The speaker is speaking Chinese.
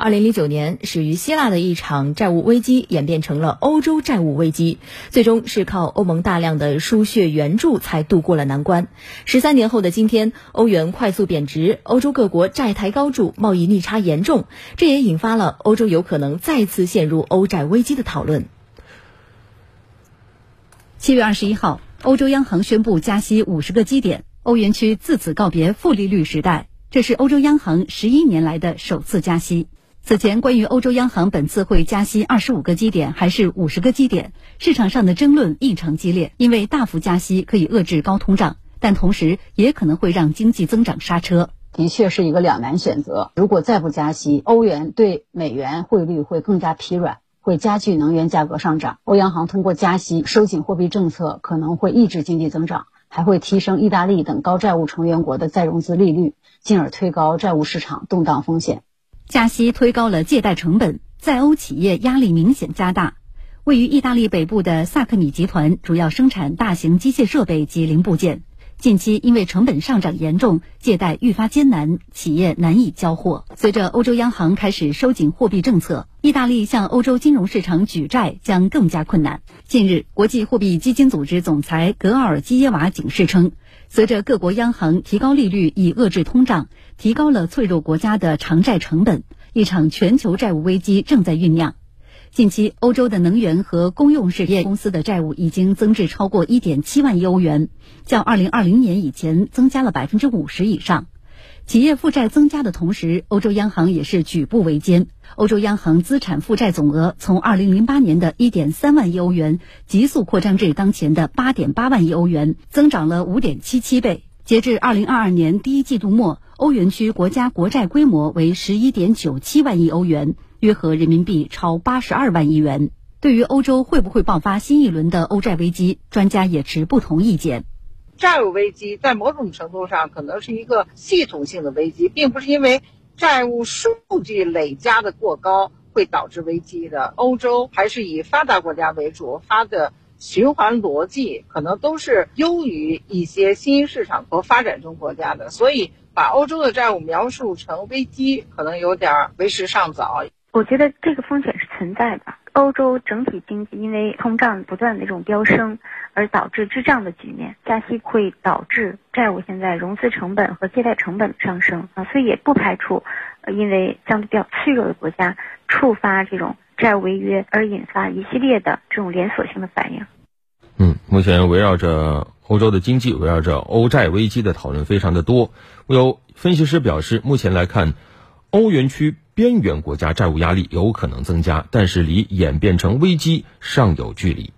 二零零九年，始于希腊的一场债务危机演变成了欧洲债务危机，最终是靠欧盟大量的输血援助才渡过了难关。十三年后的今天，欧元快速贬值，欧洲各国债台高筑，贸易逆差严重，这也引发了欧洲有可能再次陷入欧债危机的讨论。七月二十一号，欧洲央行宣布加息五十个基点，欧元区自此告别负利率时代，这是欧洲央行十一年来的首次加息。此前，关于欧洲央行本次会加息二十五个基点还是五十个基点，市场上的争论异常激烈。因为大幅加息可以遏制高通胀，但同时也可能会让经济增长刹车。的确是一个两难选择。如果再不加息，欧元对美元汇率会更加疲软，会加剧能源价格上涨。欧央行通过加息收紧货币政策，可能会抑制经济增长，还会提升意大利等高债务成员国的再融资利率，进而推高债务市场动荡风险。加息推高了借贷成本，在欧企业压力明显加大。位于意大利北部的萨克米集团主要生产大型机械设备及零部件，近期因为成本上涨严重，借贷愈发艰难，企业难以交货。随着欧洲央行开始收紧货币政策，意大利向欧洲金融市场举债将更加困难。近日，国际货币基金组织总裁格尔基耶娃警示称。随着各国央行提高利率以遏制通胀，提高了脆弱国家的偿债成本，一场全球债务危机正在酝酿。近期，欧洲的能源和公用事业公司的债务已经增至超过1.7万亿欧元，较2020年以前增加了50%以上。企业负债增加的同时，欧洲央行也是举步维艰。欧洲央行资产负债总额从2008年的1.3万亿欧元急速扩张至当前的8.8万亿欧元，增长了5.77倍。截至2022年第一季度末，欧元区国家国债规模为11.97万亿欧元，约合人民币超82万亿元。对于欧洲会不会爆发新一轮的欧债危机，专家也持不同意见。债务危机在某种程度上可能是一个系统性的危机，并不是因为债务数据累加的过高会导致危机的。欧洲还是以发达国家为主，发的循环逻辑可能都是优于一些新兴市场和发展中国家的，所以把欧洲的债务描述成危机，可能有点为时尚早。我觉得这个风险是存在的。欧洲整体经济因为通胀不断的这种飙升，而导致滞胀的局面，加息会导致债务现在融资成本和借贷成本上升啊，所以也不排除，因为相对比较脆弱的国家触发这种债务违约而引发一系列的这种连锁性的反应。嗯，目前围绕着欧洲的经济，围绕着欧债危机的讨论非常的多。有分析师表示，目前来看，欧元区。边缘国家债务压力有可能增加，但是离演变成危机尚有距离。